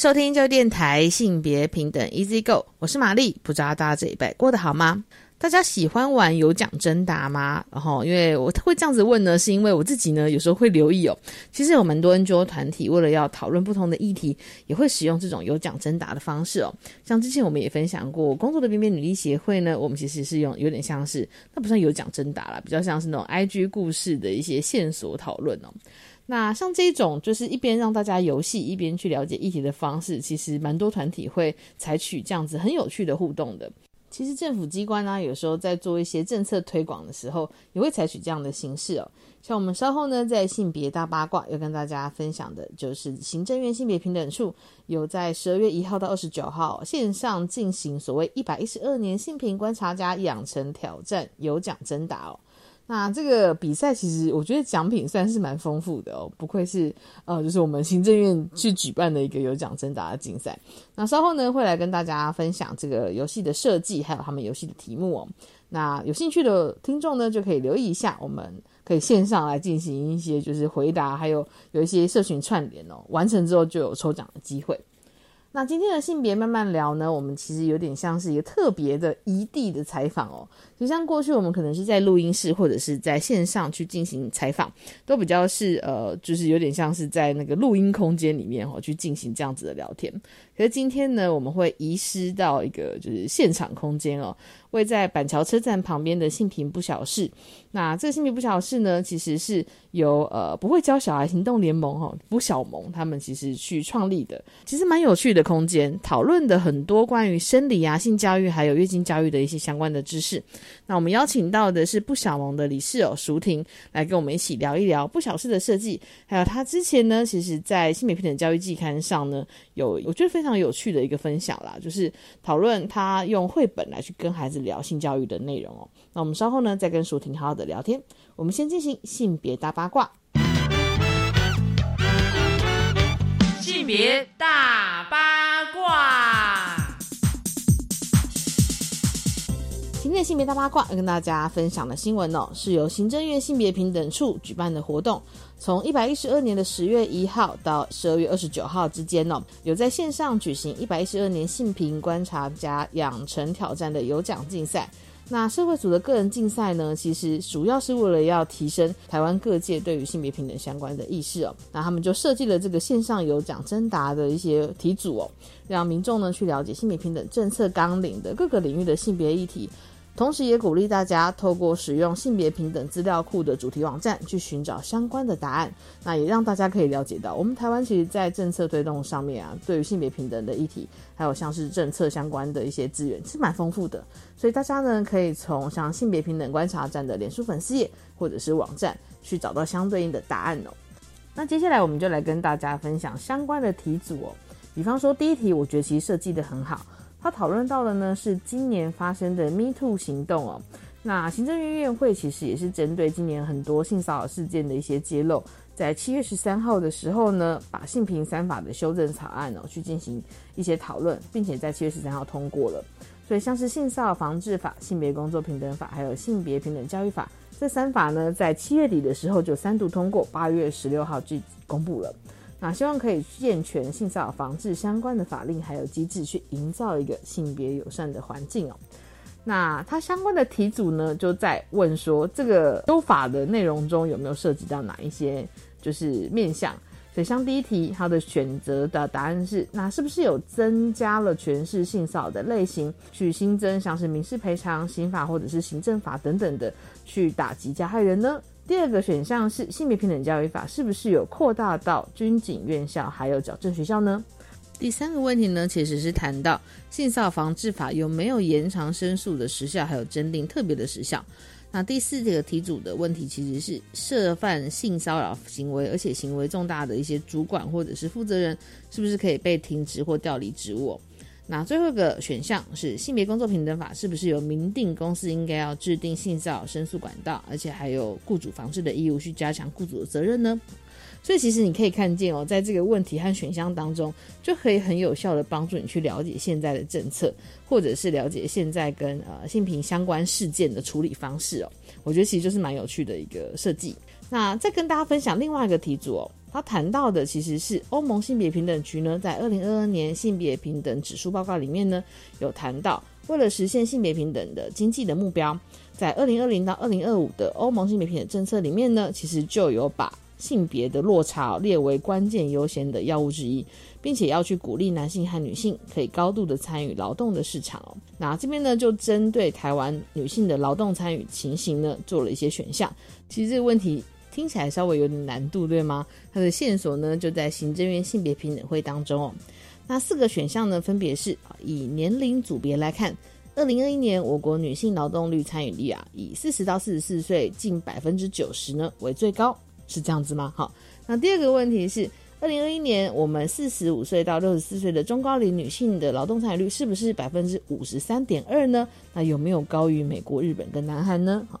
收听教育电台性别平等 Easy Go，我是玛丽。不知道大家这一拜过得好吗？大家喜欢玩有奖征答吗？然后，因为我会这样子问呢，是因为我自己呢有时候会留意哦。其实有蛮多 NGO 团体为了要讨论不同的议题，也会使用这种有奖征答的方式哦。像之前我们也分享过，工作的边边女力协会呢，我们其实是用有点像是，那不算有奖征答啦，比较像是那种 IG 故事的一些线索讨论哦。那像这种就是一边让大家游戏，一边去了解议题的方式，其实蛮多团体会采取这样子很有趣的互动的。其实政府机关呢，有时候在做一些政策推广的时候，也会采取这样的形式哦。像我们稍后呢，在性别大八卦要跟大家分享的，就是行政院性别平等处有在十二月一号到二十九号线上进行所谓一百一十二年性平观察家养成挑战有奖征答哦。那这个比赛其实我觉得奖品算是蛮丰富的哦，不愧是呃，就是我们行政院去举办的一个有奖征答的竞赛。那稍后呢会来跟大家分享这个游戏的设计，还有他们游戏的题目哦。那有兴趣的听众呢就可以留意一下，我们可以线上来进行一些就是回答，还有有一些社群串联哦。完成之后就有抽奖的机会。那今天的性别慢慢聊呢，我们其实有点像是一个特别的异地的采访哦。就像过去我们可能是在录音室或者是在线上去进行采访，都比较是呃，就是有点像是在那个录音空间里面哦去进行这样子的聊天。可是今天呢，我们会移师到一个就是现场空间哦。位在板桥车站旁边的性平不小事，那这个性平不小事呢，其实是由呃不会教小孩行动联盟哈不小盟他们其实去创立的，其实蛮有趣的空间，讨论的很多关于生理啊、性教育还有月经教育的一些相关的知识。那我们邀请到的是不小盟的理事哦淑婷来跟我们一起聊一聊不小事的设计，还有他之前呢，其实在性别平等教育季刊上呢有我觉得非常有趣的一个分享啦，就是讨论他用绘本来去跟孩子。聊性教育的内容哦，那我们稍后呢再跟舒婷好好的聊天。我们先进行性别大八卦。性别大八今天性别大八卦要跟大家分享的新闻哦，是由行政院性别平等处举办的活动。从一百一十二年的十月一号到十二月二十九号之间哦，有在线上举行一百一十二年性平观察家养成挑战的有奖竞赛。那社会组的个人竞赛呢，其实主要是为了要提升台湾各界对于性别平等相关的意识哦。那他们就设计了这个线上有奖征答的一些题组哦，让民众呢去了解性别平等政策纲领的各个领域的性别议题。同时，也鼓励大家透过使用性别平等资料库的主题网站去寻找相关的答案。那也让大家可以了解到，我们台湾其实，在政策推动上面啊，对于性别平等的议题，还有像是政策相关的一些资源，是蛮丰富的。所以大家呢，可以从像性别平等观察站的脸书粉丝页或者是网站，去找到相对应的答案哦。那接下来，我们就来跟大家分享相关的题组哦。比方说，第一题，我觉得其实设计的很好。他讨论到的呢是今年发生的 Me Too 行动哦。那行政院院会其实也是针对今年很多性骚扰事件的一些揭露，在七月十三号的时候呢，把性平三法的修正草案哦去进行一些讨论，并且在七月十三号通过了。所以像是性骚扰防治法、性别工作平等法，还有性别平等教育法这三法呢，在七月底的时候就三度通过，八月十六号就公布了。那希望可以健全性骚扰防治相关的法令还有机制，去营造一个性别友善的环境哦。那它相关的题组呢，就在问说，这个修法的内容中有没有涉及到哪一些就是面向？所以像第一题，它的选择的答案是，那是不是有增加了全市性骚扰的类型，去新增像是民事赔偿、刑法或者是行政法等等的，去打击加害人呢？第二个选项是性别平等教育法是不是有扩大到军警院校还有矫正学校呢？第三个问题呢，其实是谈到性骚扰防治法有没有延长申诉的时效，还有侦定特别的时效。那第四个题组的问题其实是涉犯性骚扰行为，而且行为重大的一些主管或者是负责人，是不是可以被停职或调离职务？那最后一个选项是性别工作平等法，是不是有明定公司应该要制定性骚扰申诉管道，而且还有雇主防治的义务，去加强雇主的责任呢？所以其实你可以看见哦，在这个问题和选项当中，就可以很有效的帮助你去了解现在的政策，或者是了解现在跟呃性平相关事件的处理方式哦。我觉得其实就是蛮有趣的一个设计。那再跟大家分享另外一个题组哦，他谈到的其实是欧盟性别平等局呢，在二零二二年性别平等指数报告里面呢，有谈到为了实现性别平等的经济的目标，在二零二零到二零二五的欧盟性别平等政策里面呢，其实就有把性别的落差列为关键优先的药物之一，并且要去鼓励男性和女性可以高度的参与劳动的市场哦。那这边呢，就针对台湾女性的劳动参与情形呢，做了一些选项。其实这个问题。听起来稍微有点难度，对吗？它的线索呢，就在行政院性别平等会当中哦。那四个选项呢，分别是以年龄组别来看，二零二一年我国女性劳动率参与率啊，以四十到四十四岁近百分之九十呢为最高，是这样子吗？好，那第二个问题是，二零二一年我们四十五岁到六十四岁的中高龄女性的劳动参与率是不是百分之五十三点二呢？那有没有高于美国、日本跟南韩呢？好。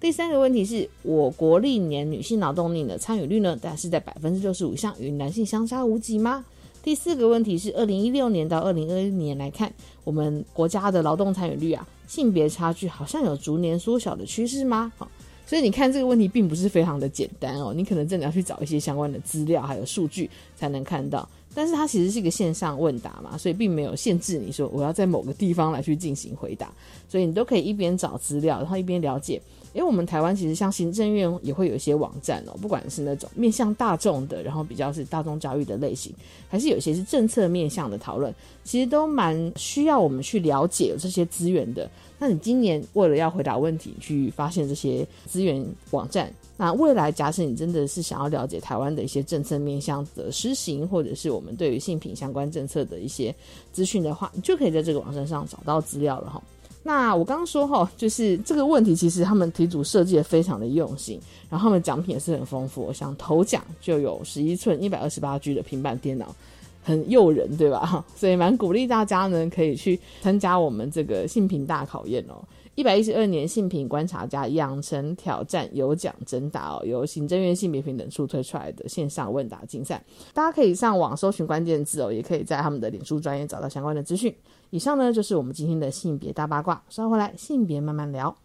第三个问题是我国历年女性劳动力的参与率呢？大概是在百分之六十五以上，与男性相差无几吗？第四个问题是二零一六年到二零二一年来看，我们国家的劳动参与率啊，性别差距好像有逐年缩小的趋势吗？好，所以你看这个问题并不是非常的简单哦，你可能真的要去找一些相关的资料还有数据才能看到。但是它其实是一个线上问答嘛，所以并没有限制你说我要在某个地方来去进行回答，所以你都可以一边找资料，然后一边了解。因为我们台湾其实像行政院也会有一些网站哦，不管是那种面向大众的，然后比较是大众教育的类型，还是有些是政策面向的讨论，其实都蛮需要我们去了解这些资源的。那你今年为了要回答问题，去发现这些资源网站，那未来假设你真的是想要了解台湾的一些政策面向的施行，或者是我们对于性品相关政策的一些资讯的话，你就可以在这个网站上找到资料了哈。那我刚刚说哈，就是这个问题，其实他们题组设计的非常的用心，然后他们奖品也是很丰富，像头奖就有十一寸一百二十八 G 的平板电脑，很诱人，对吧？所以蛮鼓励大家呢，可以去参加我们这个性平大考验哦。一百一十二年性平观察家养成挑战有奖征答哦，由行政院性别平等处推出来的线上问答竞赛，大家可以上网搜寻关键字哦，也可以在他们的脸书专业找到相关的资讯。以上呢就是我们今天的性别大八卦，稍后来性别慢慢聊。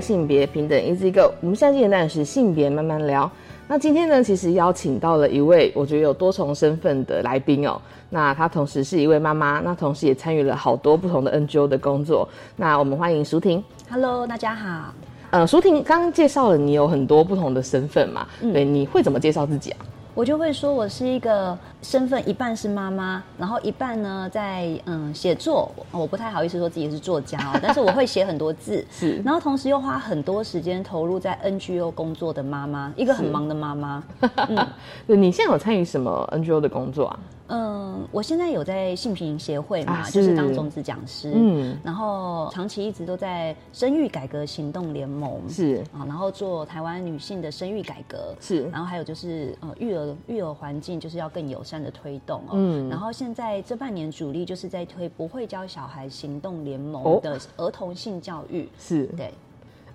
性别平等，Easy Go。我们现在进行的是性别慢慢聊。那今天呢，其实邀请到了一位我觉得有多重身份的来宾哦。那她同时是一位妈妈，那同时也参与了好多不同的 NGO 的工作。那我们欢迎舒婷。Hello，大家好。呃，舒婷刚刚介绍了你有很多不同的身份嘛？对，你会怎么介绍自己啊？我就会说，我是一个身份一半是妈妈，然后一半呢在嗯写作。我不太好意思说自己是作家哦，但是我会写很多字。是，然后同时又花很多时间投入在 NGO 工作的妈妈，一个很忙的妈妈。嗯，你现在有参与什么 NGO 的工作啊？嗯，我现在有在性平协会嘛，啊就是。是当种子讲师，嗯。然后长期一直都在生育改革行动联盟是。啊，然后做台湾女性的生育改革，是。然后还有就是呃育儿育儿环境就是要更友善的推动哦，嗯。然后现在这半年主力就是在推不会教小孩行动联哦。盟的儿童性教育，是，对。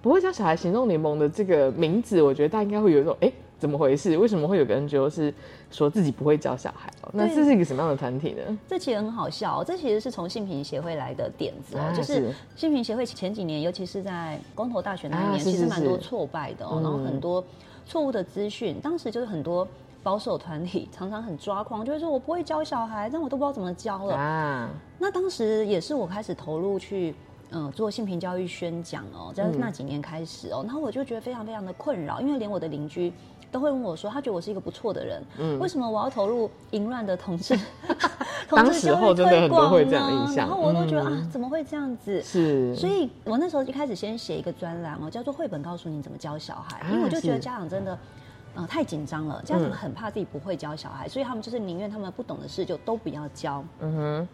不会教小孩行动联盟的这个名字，我觉得大家应该会有一种哎。诶怎么回事？为什么会有个 NGO 是说自己不会教小孩哦？那对这是一个什么样的团体呢？这其实很好笑、哦，这其实是从性平协会来的点子哦，啊就是是性平协会前几年，尤其是在公投大选那一年，啊是其实蛮多是是挫败的哦，嗯然后很多错误的资讯，当时就是很多保守团体 常常很抓狂，就会说我不会教小孩，但我都不知道怎么教了。啊，那当时也是我开始投入去。嗯，做性平教育宣讲哦，在嗯那几年开始哦，然后我就觉得非常非常的困扰，因为连我的邻居都会问我说，他觉得我是一个不错的人，嗯为什么我要投入淫乱的同志？同当时志教育候真的很多推广会这样印呢象然后我都觉得、嗯啊，怎么会这样子？是，所以我那时候一开始先写一个专栏哦，叫做《绘本告诉你怎么教小孩》，啊因为我就觉得家长真的。呃，太紧张了，家长嗯很怕自己不会教小孩，所以他们就是宁愿他们不懂的事就都不要教。嗯哼，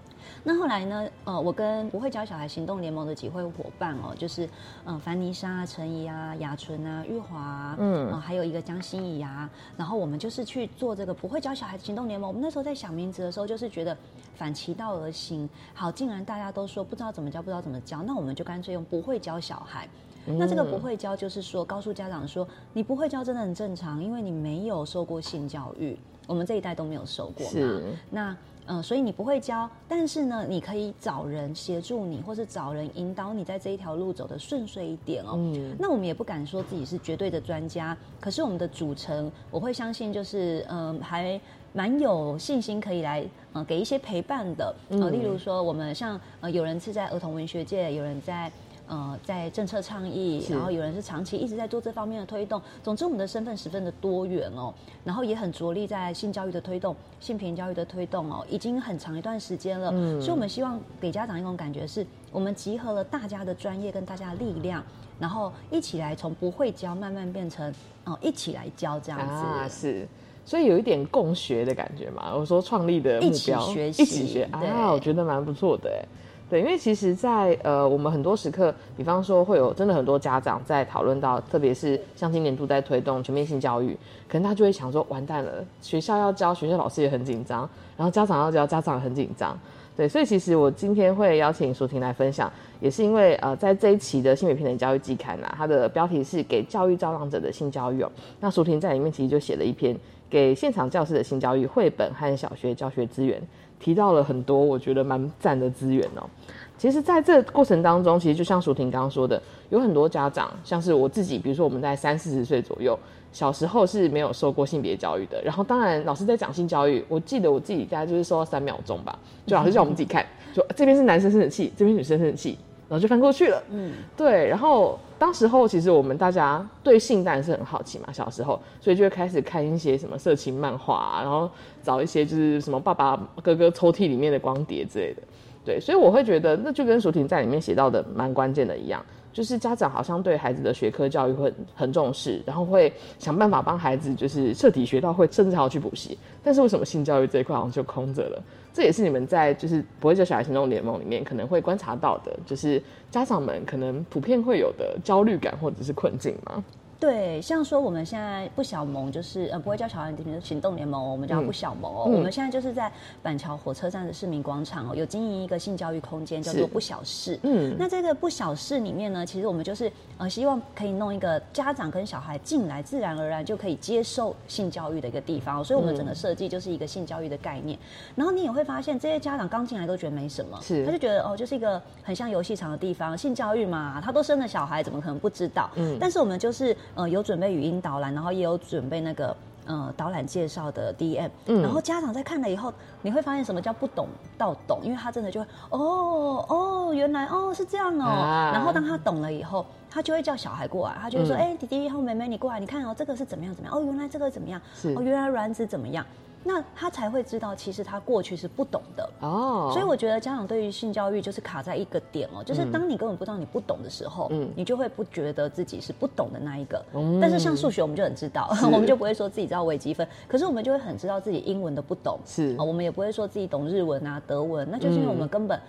那后来呢？呃，我跟不会教小孩行动联盟的几位伙伴哦，就是嗯、呃樊妮莎、陈怡啊、雅纯啊、玉华啊，嗯嗯、还有一个江心怡啊，然后我们就是去做这个不会教小孩行动联盟。我们那时候在想名字的时候，就是觉得反其道而行。好，竟然大家都说不知道怎么教，不知道怎么教，那我们就干脆用不会教小孩。那这个不会教，就是说告诉家长说，你不会教真的很正常，因为你没有受过性教育，我们这一代都没有受过嘛。那呃，所以你不会教，但是呢，你可以找人协助你，或是找人引导你在这一条路走得顺遂一点哦。嗯那我们也不敢说自己是绝对的专家，可是我们的组成，我会相信就是嗯、呃还。蛮有信心可以来呃给一些陪伴的呃，例如说我们像呃有人是在儿童文学界，有人在呃在政策倡议，然后有人是长期一直在做这方面的推动。总之，我们的身份十分的多元哦，然后也很着力在性教育的推动、性平教育的推动哦，已经很长一段时间了。嗯所以我们希望给家长一种感觉是，我们集合了大家的专业跟大家的力量，然后一起来从不会教慢慢变成哦、一起来教这样子。啊，是。所以有一点共学的感觉嘛。我说创立的目一起标，学习一起学对啊，我觉得蛮不错的哎。对，因为其实在，呃，我们很多时刻，比方说会有真的很多家长在讨论到，特别是像今年度在推动全面性教育，可能他就会想说，完蛋了，学校要教，学校老师也很紧张，然后家长要教，家长也很紧张。对，所以其实我今天会邀请淑婷来分享，也是因为呃，在这一期的性别平等教育季刊啊，它的标题是给教育造浪者的性教育哦。那淑婷在里面其实就写了一篇给现场教师的性教育绘本和小学教学资源，提到了很多我觉得蛮赞的资源哦。其实，在这过程当中，其实就像舒婷刚刚说的，有很多家长，像是我自己，比如说我们在三四十岁左右，小时候是没有受过性别教育的。然后，当然老师在讲性教育，我记得我自己大概就是受到三秒钟吧，就老师叫我们自己看，说这边是男生生的气，这边女生生的气，然后就翻过去了。嗯，对，然后当时候其实我们大家对性当然是很好奇嘛，小时候，所以就会开始看一些什么色情漫画、啊，然后找一些就是什么爸爸哥哥抽屉里面的光碟之类的。对，所以我会觉得那就跟舒婷在里面写到的蛮关键的一样，就是家长好像对孩子的学科教育会很重视，然后会想办法帮孩子就是彻底学到会，甚至还要去补习。但是为什么性教育这一块好像就空着了？这也是你们在就是不会教小孩行动联盟里面可能会观察到的，就是家长们可能普遍会有的焦虑感或者是困境吗？对，像说我们现在不小盟就是呃不会叫小孩行动联盟哦，我们叫不小盟哦。嗯我们现在就是在板桥火车站的市民广场哦，有经营一个性教育空间，叫做不小室。嗯那这个不小室里面呢，其实我们就是呃希望可以弄一个家长跟小孩进来，自然而然就可以接受性教育的一个地方哦。所以我们整个设计就是一个性教育的概念。然后你也会发现，这些家长刚进来都觉得没什么，是他就觉得哦，就是一个很像游戏场的地方，性教育嘛，他都生了小孩，怎么可能不知道？嗯但是我们就是呃有准备语音导览，然后也有准备那个。呃，导览介绍的 DM，、嗯然后家长在看了以后，你会发现什么叫不懂到懂，因为他真的就会哦哦，原来哦是这样哦。啊然后当他懂了以后，他就会叫小孩过来，他就会说：“嗯哎、弟弟或妹妹，你过来，你看哦，这个是怎么样怎么样？哦，原来这个怎么样？哦，原来卵子怎么样？”那他才会知道其实他过去是不懂的。哦，所以我觉得家长对于性教育就是卡在一个点哦，就是当你根本不知道你不懂的时候，嗯你就会不觉得自己是不懂的那一个。嗯但是像数学，我们就很知道，我们就不会说自己知道微积分，可是我们就会很知道自己英文的不懂。是哦，我们也不会说自己懂日文啊、德文，那就是因为我们根本。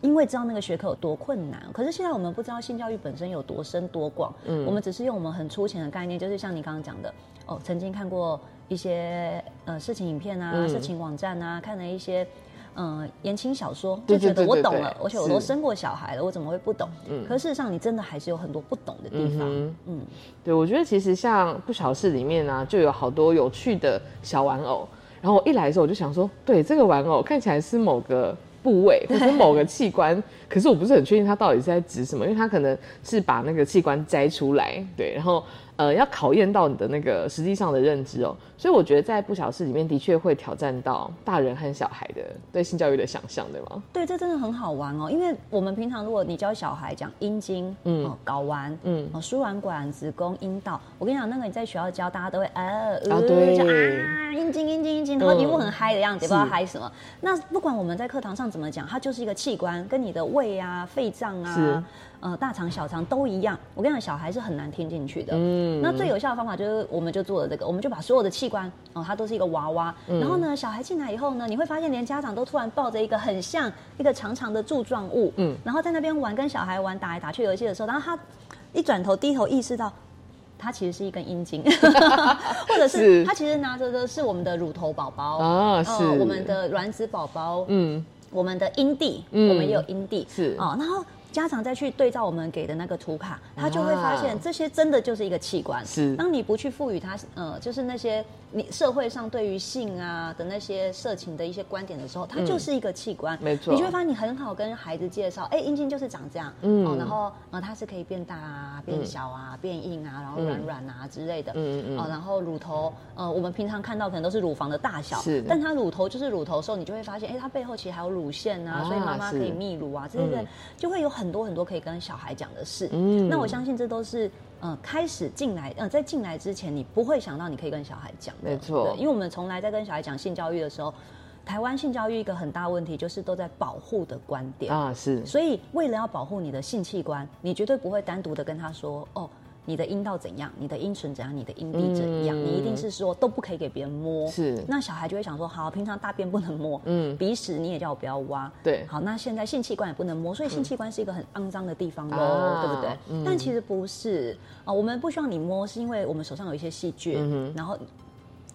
因为知道那个学科有多困难，可是现在我们不知道性教育本身有多深多广，嗯我们只是用我们很粗浅的概念，就是像你刚刚讲的，哦，曾经看过一些呃色情影片啊、嗯色情网站啊，看了一些嗯言情小说，就觉得我懂了，而且我都生过小孩了，我怎么会不懂？嗯可事实上，你真的还是有很多不懂的地方。嗯嗯对，我觉得其实像不小事里面呢、就有好多有趣的小玩偶。然后我一来的时候，我就想说，对，这个玩偶看起来是某个部位或者某个器官，可是我不是很确定它到底是在指什么，因为它可能是把那个器官摘出来，对，然后呃要考验到你的那个实际上的认知哦。所以我觉得在不小事里面的确会挑战到大人和小孩的对性教育的想象，对吗？对，这真的很好玩哦，因为我们平常如果你教小孩讲阴茎、嗯哦睾丸、嗯哦输卵管、子宫、阴道，我跟你讲，那个你在学校教，大家都会呃啊对就啊阴茎阴茎阴茎，然后一副很嗨的样子，也不知道嗨什么。那不管我们在课堂上怎么讲，它就是一个器官，跟你的胃啊、肺脏是啊。呃，大肠、小肠都一样。我跟你讲，小孩是很难听进去的。嗯那最有效的方法就是，我们就做了这个，我们就把所有的器官哦，它都是一个娃娃。嗯然后呢，小孩进来以后呢，你会发现连家长都突然抱着一个很像一个长长的柱状物，嗯嗯，然后在那边玩，跟小孩玩打来打去游戏的时候，然后他一转头低头意识到。它其实是一根阴茎，或者是是他其实拿着的是我们的乳头宝宝啊是我们的卵子宝宝，嗯，我们的阴蒂，嗯我们也有阴蒂，是哦，然后家长再去对照我们给的那个图卡，他就会发啊。现这些真的就是一个器官。是。当你不去赋予他，呃，就是那些你社会上对于性啊的那些色情的一些观点的时候，它就是一个器官。没错。你就会发现你很好跟孩子介绍，哎，阴茎就是长这样，嗯。哦，然后呃它是可以变大啊、变小啊、变硬啊，然后软软啊之类的，嗯嗯嗯。哦，然后乳头，呃，我们平常看到可能都是乳房的大小，是。但它乳头就是乳头的时候，你就会发现，哎，它背后其实还有乳腺啊，啊所以妈妈可以泌乳啊，之类的，嗯。就会有很多很多可以跟小孩讲的事。嗯那我相信这都是。呃，开始进来，呃，在进来之前，你不会想到你可以跟小孩讲的，没错因为我们从来在跟小孩讲性教育的时候，台湾性教育一个很大问题就是都在保护的观点，啊是，所以为了要保护你的性器官，你绝对不会单独的跟他说，哦，你的阴道怎样，你的阴唇怎样，你的阴蒂怎样，嗯。你一定是说都不可以给别人摸。是。那小孩就会想说，好，平常大便不能摸，嗯。嗯，鼻屎你也叫我不要挖，对。好，那现在性器官也不能摸，所以性器官是一个很肮脏的地方喽，啊对不对？嗯。但其实不是啊、我们不希望你摸，是因为我们手上有一些细菌，嗯然后。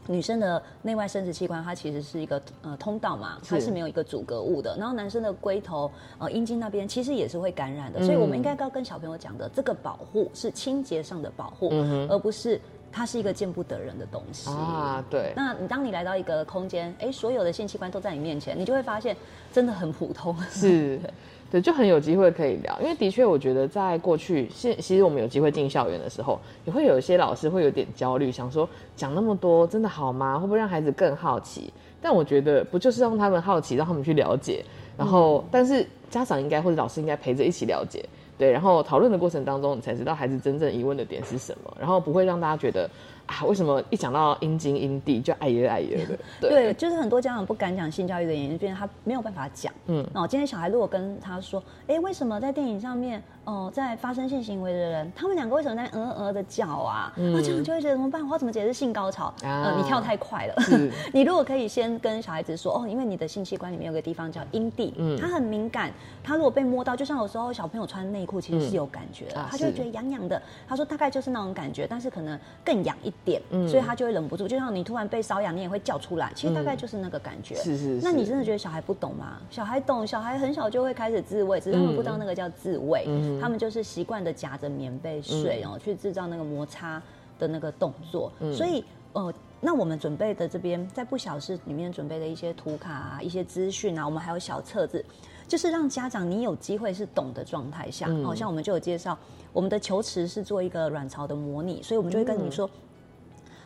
女生的内外生殖器官，它其实是一个呃通道嘛，它是是没有一个阻隔物的。然后男生的龟头、呃阴茎那边其实也是会感染的，嗯所以我们应该要跟小朋友讲的，这个保护是清洁上的保护，而不是它是一个见不得人的东西。啊对，那你当你来到一个空间，哎，所有的性器官都在你面前，你就会发现真的很普通。是，对，就很有机会可以聊。因为的确，我觉得在过去，现其实我们有机会进校园的时候，也会有一些老师会有点焦虑，想说讲那么多真的好吗？会不会让孩子更好奇？但我觉得不就是让他们好奇，让他们去了解，然后、但是家长应该或者老师应该陪着一起了解。对，然后讨论的过程当中，你才知道孩子真正疑问的点是什么，然后不会让大家觉得啊，为什么一讲到阴茎阴蒂就哎呀哎呀的？对，就是很多家长不敢讲性教育的原因，就是他没有办法讲。嗯那我，今天小孩如果跟他说，哎，为什么在电影上面，哦、在发生性行为的人，他们两个为什么在呃呃的叫啊？那这样就会觉得怎么办？我要怎么解释性高潮？啊呃，你跳太快了。你如果可以先跟小孩子说，哦，因为你的性器官里面有个地方叫阴蒂，嗯它很敏感，他如果被摸到，就像有时候小朋友穿内裤其实是有感觉的，啊他就会觉得痒痒的。他说大概就是那种感觉，但是可能更痒一点，嗯所以他就会忍不住，就像你突然被瘙痒，你也会叫出来。其实大概就是那个感觉。是是是那你真的觉得小孩不懂吗？小孩懂，小孩很小就会开始自慰，只是他们不知道那个叫自慰，嗯他们就是习惯的夹着棉被睡哦，去制造那个摩擦的那个动作。所以呃。那我们准备的这边在不小事里面准备的一些图卡啊、一些资讯啊，我们还有小册子，就是让家长你有机会是懂的状态下，嗯哦，像我们就有介绍，我们的球池是做一个卵巢的模拟，所以我们就会跟你说。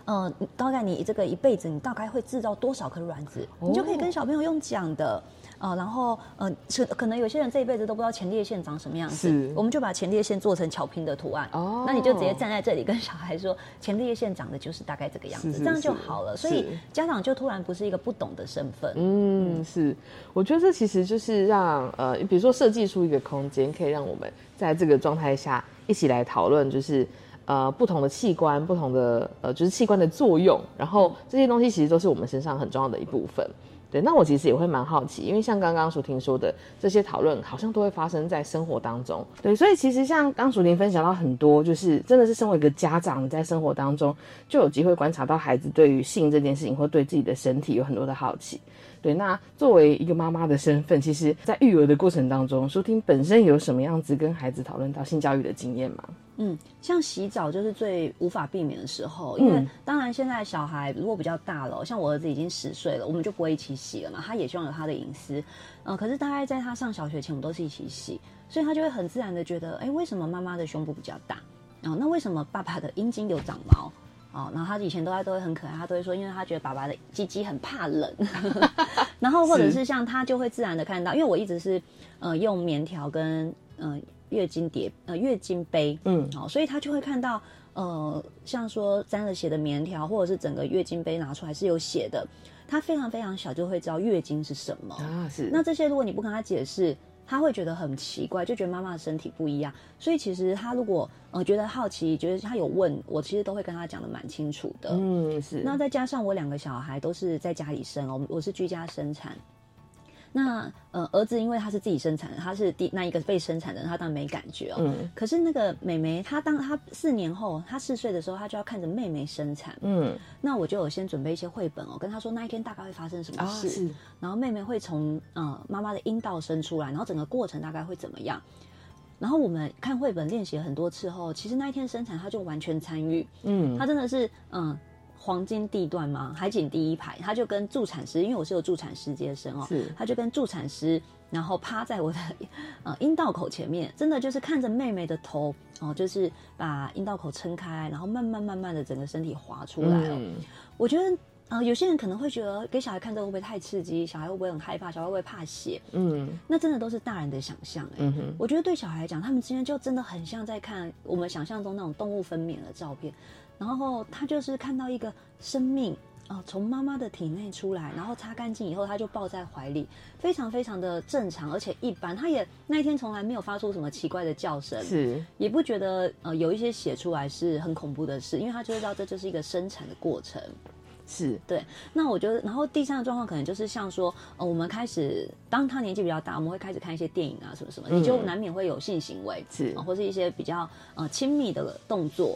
呃，大概你这个一辈子，你大概会制造多少颗卵子，你就可以跟小朋友用讲的。啊，然后呃，是可能有些人这一辈子都不知道前列腺长什么样子，是我们就把前列腺做成巧拼的图案。哦那你就直接站在这里跟小孩说，前列腺长的就是大概这个样子，是是这样就好了。所以家长就突然不是一个不懂的身份。嗯，是，我觉得这其实就是让呃，比如说设计出一个空间，可以让我们在这个状态下一起来讨论，就是呃不同的器官、不同的呃就是器官的作用，然后这些东西其实都是我们身上很重要的一部分。对，那我其实也会蛮好奇，因为像刚刚淑婷说的，这些讨论好像都会发生在生活当中。对，所以其实像刚淑婷分享到很多，就是真的是身为一个家长，在生活当中就有机会观察到孩子对于性这件事情，或对自己的身体有很多的好奇。对，那作为一个妈妈的身份，其实在育儿的过程当中，舒婷本身有什么样子跟孩子讨论到性教育的经验吗？嗯，像洗澡就是最无法避免的时候，因为嗯当然现在小孩如果比较大了，像我儿子已经十岁了，我们就不会一起洗了嘛，他也希望有他的隐私。呃，可是大概在他上小学前，我们都是一起洗，所以他就会很自然的觉得，哎，为什么妈妈的胸部比较大？哦，那为什么爸爸的阴茎有长毛？哦，然后他以前都在都会很可爱，他都会说，因为他觉得爸爸的鸡鸡很怕冷，然后或者是。像他就会自然的看到，因为我一直是呃用棉条跟呃月经碟呃月经杯，嗯。好、所以他就会看到呃像说沾了血的棉条，或者是整个月经杯拿出来是有血的，他非常非常小就会知道月经是什么。啊，是。那这些如果你不跟他解释，他会觉得很奇怪，就觉得妈妈的身体不一样。所以其实他如果呃觉得好奇，觉得他有问我，其实都会跟他讲的蛮清楚的。嗯是那再加上我两个小孩都是在家里生哦，我是居家生产。那呃，儿子因为他是自己生产的，他是第那一个被生产的人，他当然没感觉哦。嗯可是那个妹妹，她当她四年后，她四岁的时候，她就要看着妹妹生产。嗯那我就有先准备一些绘本哦，跟她说那一天大概会发生什么啊事，是然后妹妹会从呃妈妈的阴道生出来，然后整个过程大概会怎么样。然后我们看绘本练习很多次后，其实那一天生产，她就完全参与。嗯他真的是嗯。黄金地段嘛，海景第一排，他就跟助产师，因为我是有助产师接生哦是，他就跟助产师，然后趴在我的呃阴道口前面，真的就是看着妹妹的头哦，就是把阴道口撑开，然后慢慢慢慢的整个身体滑出来哦。嗯我觉得呃，有些人可能会觉得给小孩看这个会不会太刺激，小孩会不会很害怕，小孩会不会怕血？嗯那真的都是大人的想象哎、嗯我觉得对小孩来讲，他们之间就真的很像在看我们想象中那种动物分娩的照片，然后他就是看到一个生命啊从妈妈的体内出来，然后擦干净以后，他就抱在怀里，非常非常的正常，而且一般。他也那一天从来没有发出什么奇怪的叫声，是也不觉得呃有一些写出来是很恐怖的事，因为他就知道这就是一个生产的过程。是对，那我觉得，然后第三个状况可能就是像说，呃，我们开始当他年纪比较大，我们会开始看一些电影啊，什么什么，你就难免会有性行为，是呃或是一些比较呃亲密的动作。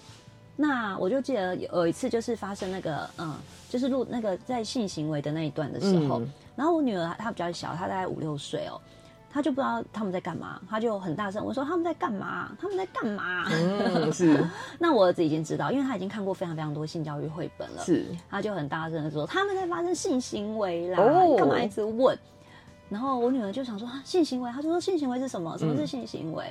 那我就记得有有一次就是发生那个，嗯、就是录那个在性行为的那一段的时候，嗯然后我女儿她比较小，她大概五六岁哦。她就不知道他们在干嘛，她就很大声我说他们在干嘛？他们在干嘛？嗯是 那我儿子已经知道，因为他已经看过非常非常多性教育绘本了。是他就很大声的说他们在发生性行为啦，干嘛一直问？然后我女儿就想说啊性行为，她就说性行为是什么？什么是性行为？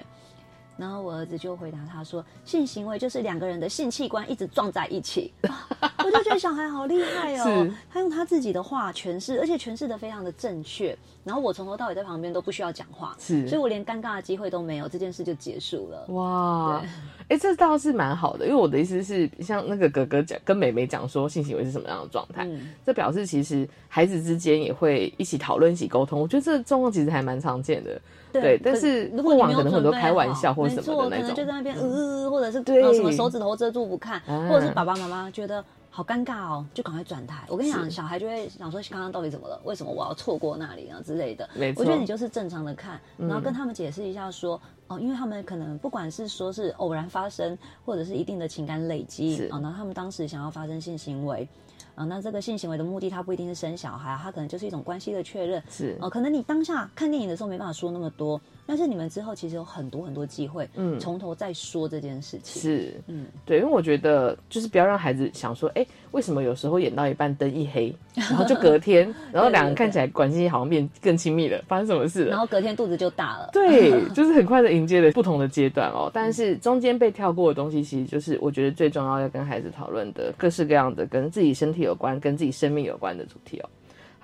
然后我儿子就回答他说性行为就是两个人的性器官一直撞在一起。哇 我就觉得小孩好厉害哦，他用他自己的话诠释，而且诠释的非常的正确。然后我从头到尾在旁边都不需要讲话，是所以我连尴尬的机会都没有，这件事就结束了。哇，哎、这倒是蛮好的，因为我的意思是，像那个哥哥讲跟妹妹讲说性行为是什么样的状态，嗯这表示其实孩子之间也会一起讨论、一起沟通。我觉得这状况其实还蛮常见的。对但是过往可能很多开玩笑或什么的那种可能就在那边呃，或者是对呃什么手指头遮住不看，啊或者是爸爸妈妈觉得好尴尬哦，就赶快转台。我跟你讲，小孩就会想说刚刚到底怎么了？为什么我要错过那里啊之类的？我觉得你就是正常的看，然后跟他们解释一下说。哦，因为他们可能不管是说是偶然发生，或者是一定的情感累积是啊，然后他们当时想要发生性行为，啊、那这个性行为的目的，它不一定是生小孩，它可能就是一种关系的确认。是哦、可能你当下看电影的时候没办法说那么多，但是你们之后其实有很多很多机会，嗯从头再说这件事情。是，嗯，对，因为我觉得就是不要让孩子想说，哎、为什么有时候演到一半灯一黑，然后就隔天，然后两个人看起来关系好像变更亲密了，发生什么事了？然后隔天肚子就大了。对，就是很快的迎接了不同的阶段哦。但是中间被跳过的东西，其实就是我觉得最重要要跟孩子讨论的各式各样的跟自己身体有关、跟自己生命有关的主题哦。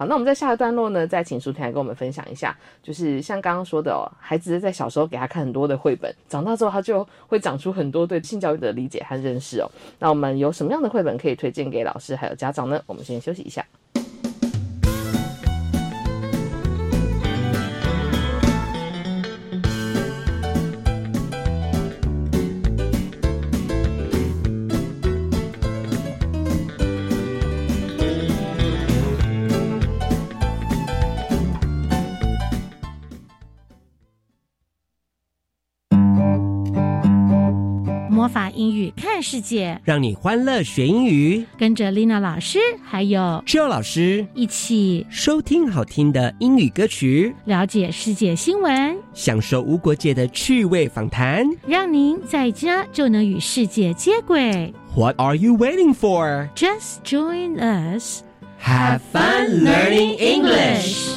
好，那我们在下一段落呢，再请舒婷来跟我们分享一下，就是像刚刚说的哦，孩子在小时候给他看很多的绘本，长大之后他就会长出很多对性教育的理解和认识哦。那我们有什么样的绘本可以推荐给老师还有家长呢？我们先休息一下。英语看世界，让你欢乐学英语。跟着丽娜老师还有 Joe 老师一起收听好听的英语歌曲，了解世界新闻，享受无国界的趣味访谈。让您在家就能与世界接轨。What are you waiting for? Just join us. Have fun learning English.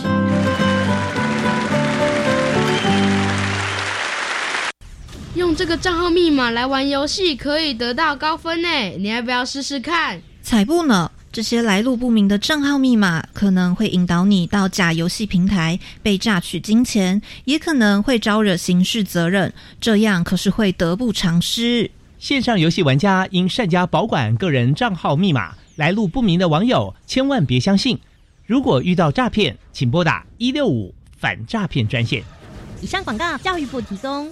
用这个账号密码来玩游戏可以得到高分呢，你要不要试试看？才不呢！这些来路不明的账号密码可能会引导你到假游戏平台被榨取金钱，也可能会招惹刑事责任，这样可是会得不偿失。线上游戏玩家应善加保管个人账号密码，来路不明的网友千万别相信。如果遇到诈骗，请拨打一六五反诈骗专线。以上广告，教育部提供。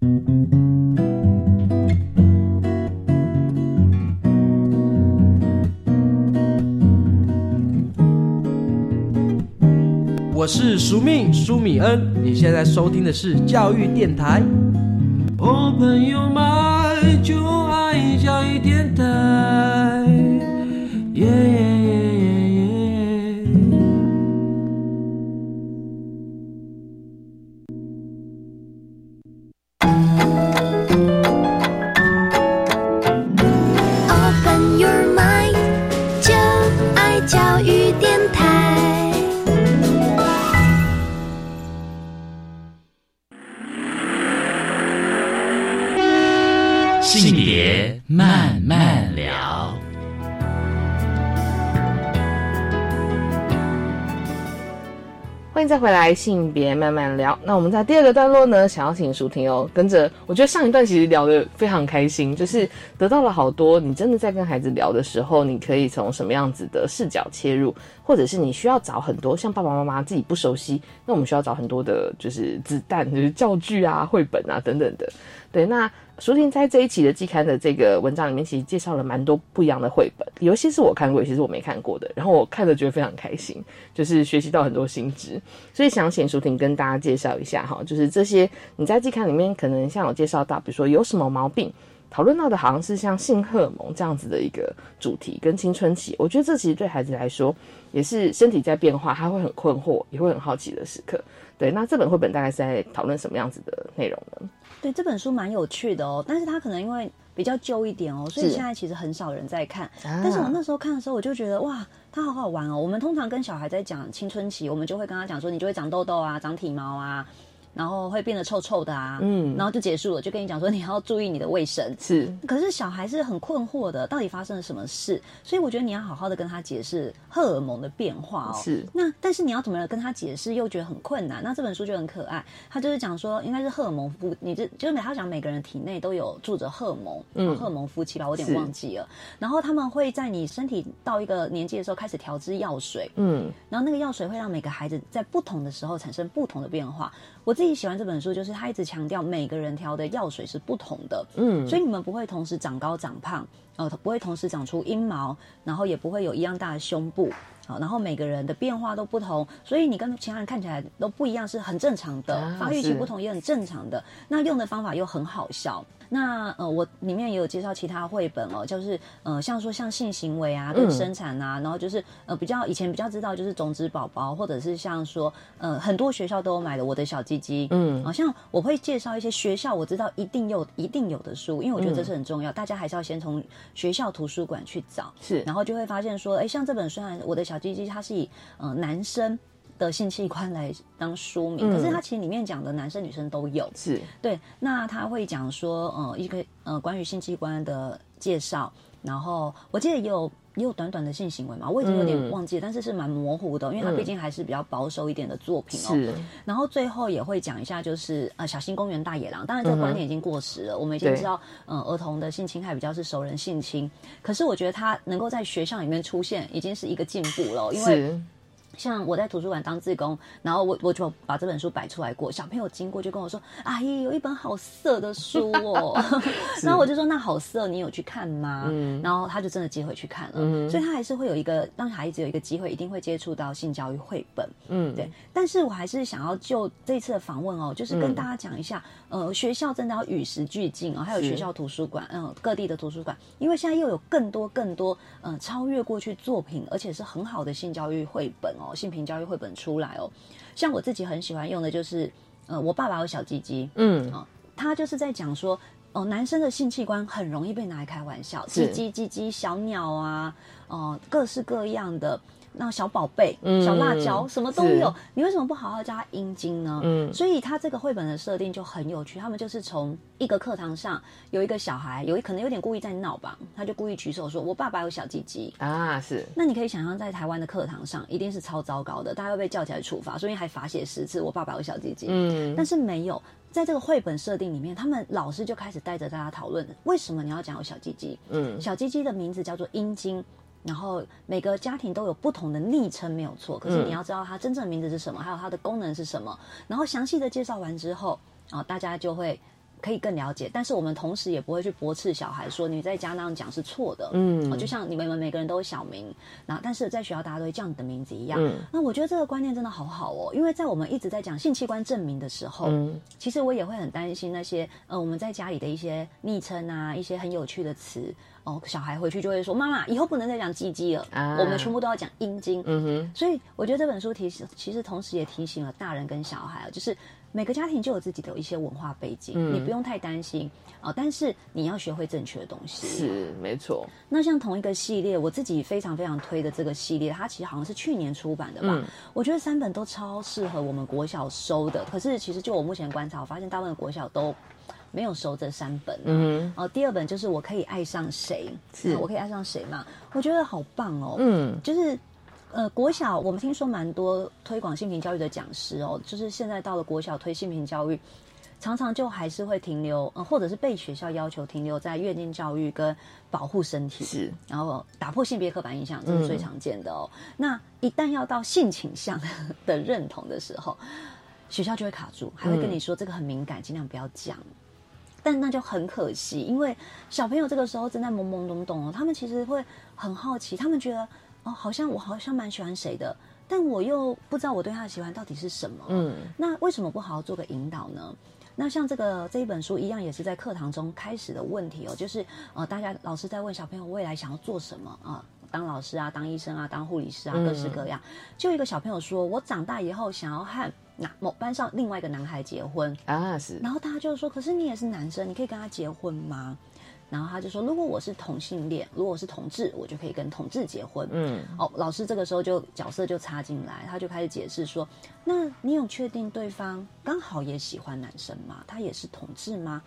我是苏命苏米恩，你现在收听的是教育电台。Open your mind，就爱教育电台。耶欢迎再回来，性别慢慢聊。那我们在第二个段落呢，想要请舒婷哦，跟着我觉得上一段其实聊得非常开心，就是得到了好多。你真的在跟孩子聊的时候，你可以从什么样子的视角切入，或者是你需要找很多像爸爸妈妈自己不熟悉，那我们需要找很多的，就是子弹，就是教具啊、绘本啊等等的。对，那舒婷在这一期的季刊的这个文章里面，其实介绍了蛮多不一样的绘本，有一些是我看过，有些是我没看过的。然后我看了觉得非常开心，就是学习到很多新知。所以想请舒婷跟大家介绍一下哈，就是这些你在季刊里面可能像有介绍到，比如说有什么毛病，讨论到的好像是像性荷尔蒙这样子的一个主题，跟青春期，我觉得这其实对孩子来说也是身体在变化，他会很困惑，也会很好奇的时刻。对，那这本绘本大概是在讨论什么样子的内容呢？对，这本书蛮有趣的哦，但是它可能因为比较旧一点哦，所以现在其实很少人在看。啊但是我那时候看的时候，我就觉得哇，它好好玩哦。我们通常跟小孩在讲青春期，我们就会跟他讲说，你就会长痘痘啊，长体毛啊。然后会变得臭臭的啊，嗯然后就结束了，就跟你讲说你要注意你的卫生。是，可是小孩是很困惑的，到底发生了什么事？所以我觉得你要好好的跟他解释荷尔蒙的变化哦。是那但是你要怎么跟他解释，又觉得很困难。那这本书就很可爱，他就是讲说应该是荷尔蒙夫，你这就是每他讲每个人体内都有住着荷尔蒙，嗯嗯，荷尔蒙夫妻吧，我有点忘记了。然后他们会在你身体到一个年纪的时候开始调制药水，嗯然后那个药水会让每个孩子在不同的时候产生不同的变化。我自己喜欢这本书，就是他一直强调每个人调的药水是不同的，嗯。所以你们不会同时长高长胖，呃，不会同时长出阴毛，然后也不会有一样大的胸部。好，然后每个人的变化都不同，所以你跟其他人看起来都不一样，是很正常的。啊发育期不同也很正常的。那用的方法又很好笑。那呃，我里面也有介绍其他绘本哦，就是呃，像说像性行为啊，跟嗯生产啊，然后就是呃比较以前比较知道就是种子宝宝，或者是像说呃很多学校都有买的我的小鸡鸡，嗯好、像我会介绍一些学校我知道一定有一定有的书，因为我觉得这嗯是很重要，大家还是要先从学校图书馆去找，是。然后就会发现说，哎，像这本虽然我的小鸡鸡它是以呃男生。的性器官来当书名，嗯。可是它其实里面讲的男生女生都有，是。对，那他会讲说，呃，一个呃关于性器官的介绍，然后我记得也有也有短短的性行为嘛，我已经有点嗯忘记了，但是是蛮模糊的，因为它嗯毕竟还是比较保守一点的作品哦。是然后最后也会讲一下，就是呃小新公园大野狼，当然这个观点已经过时了，我们已经知道，呃儿童的性侵害比较是熟人性侵，可是我觉得他能够在学校里面出现，已经是一个进步了，因为。是像我在图书馆当志工，然后我我就把这本书摆出来过，小朋友经过就跟我说：“阿姨，有一本好色的书哦。”然后我就说：“那好色，你有去看吗？”嗯然后他就真的接回去看了，嗯所以他还是会有一个让孩子有一个机会，一定会接触到性教育绘本。嗯对，但是我还是想要就这次的访问哦，就是跟嗯大家讲一下，呃，学校真的要与时俱进哦，还有学校图书馆，嗯、各地的图书馆，因为现在又有更多更多，嗯、超越过去作品，而且是很好的性教育绘本哦，性平教育绘本出来哦。像我自己很喜欢用的就是，呃，我爸爸有小鸡鸡，嗯哦，他就是在讲说。哦，男生的性器官很容易被拿来开玩笑，是鸡鸡、鸡鸡、小鸟啊，哦、各式各样的那小宝贝、嗯小辣椒，什么都有。你为什么不好好教他阴茎呢？嗯所以他这个绘本的设定就很有趣。他们就是从一个课堂上有一个小孩，有一可能有点故意在闹吧，他就故意举手说：“我爸爸有小鸡鸡。”啊是那你可以想象，在台湾的课堂上一定是超糟糕的，大家会被叫起来处罚，所以还罚写十次“我爸爸有小鸡鸡”。嗯但是没有，在这个绘本设定里面，他们老师就开始带着大家讨论，为什么你要讲有小鸡鸡？嗯小鸡鸡的名字叫做阴茎。然后每个家庭都有不同的昵称，没有错。可是嗯你要知道它真正的名字是什么，还有它的功能是什么。然后详细的介绍完之后，啊、大家就会可以更了解。但是我们同时也不会去驳斥小孩说你在家那样讲是错的。嗯哦就像你们每个人都有小名，那但是在学校大家都会叫你的名字一样。嗯那我觉得这个观念真的好好哦，因为在我们一直在讲性器官证明的时候，嗯其实我也会很担心那些呃我们在家里的一些昵称啊，一些很有趣的词哦，小孩回去就会说妈妈以后不能再讲鸡鸡了，啊我们全部都要讲阴茎。嗯哼所以我觉得这本书提醒，其实同时也提醒了大人跟小孩啊，就是每个家庭就有自己的一些文化背景，嗯你不用太担心啊、但是你要学会正确的东西。是没错，那像同一个系列，我自己非常非常推的这个系列，它其实好像是去年出版的吧？嗯我觉得三本都超适合我们国小收的。可是其实就我目前观察，我发现大部分的国小都没有收这三本、啊。嗯哦，第二本就是我可以爱上谁，是啊我可以爱上谁嘛？我觉得好棒哦。嗯就是。呃，国小我们听说蛮多推广性平教育的讲师哦，就是现在到了国小推性平教育，常常就还是会停留，呃，或者是被学校要求停留在月经教育跟保护身体，是，然后打破性别刻板印象，这是最嗯常见的哦。那一旦要到性倾向的认同的时候，学校就会卡住，还会跟你说这个很敏感，尽量不要讲。但那就很可惜，因为小朋友这个时候正在懵懵懂懂哦，他们其实会很好奇，他们觉得哦，好像我好像蛮喜欢谁的，但我又不知道我对他的喜欢到底是什么。嗯那为什么不好好做个引导呢？那像这个这一本书一样，也是在课堂中开始的问题哦，就是呃，大家老师在问小朋友未来想要做什么啊、当老师啊，当医生啊，当护理师啊，嗯各式各样。就一个小朋友说，我长大以后想要和哪某班上另外一个男孩结婚。啊是，然后大家就说：“可是你也是男生，你可以跟他结婚吗？”然后他就说，如果我是同性恋，如果我是同志，我就可以跟同志结婚。嗯，哦，老师这个时候就角色就插进来，他就开始解释说，那你有确定对方刚好也喜欢男生吗？他也是同志吗？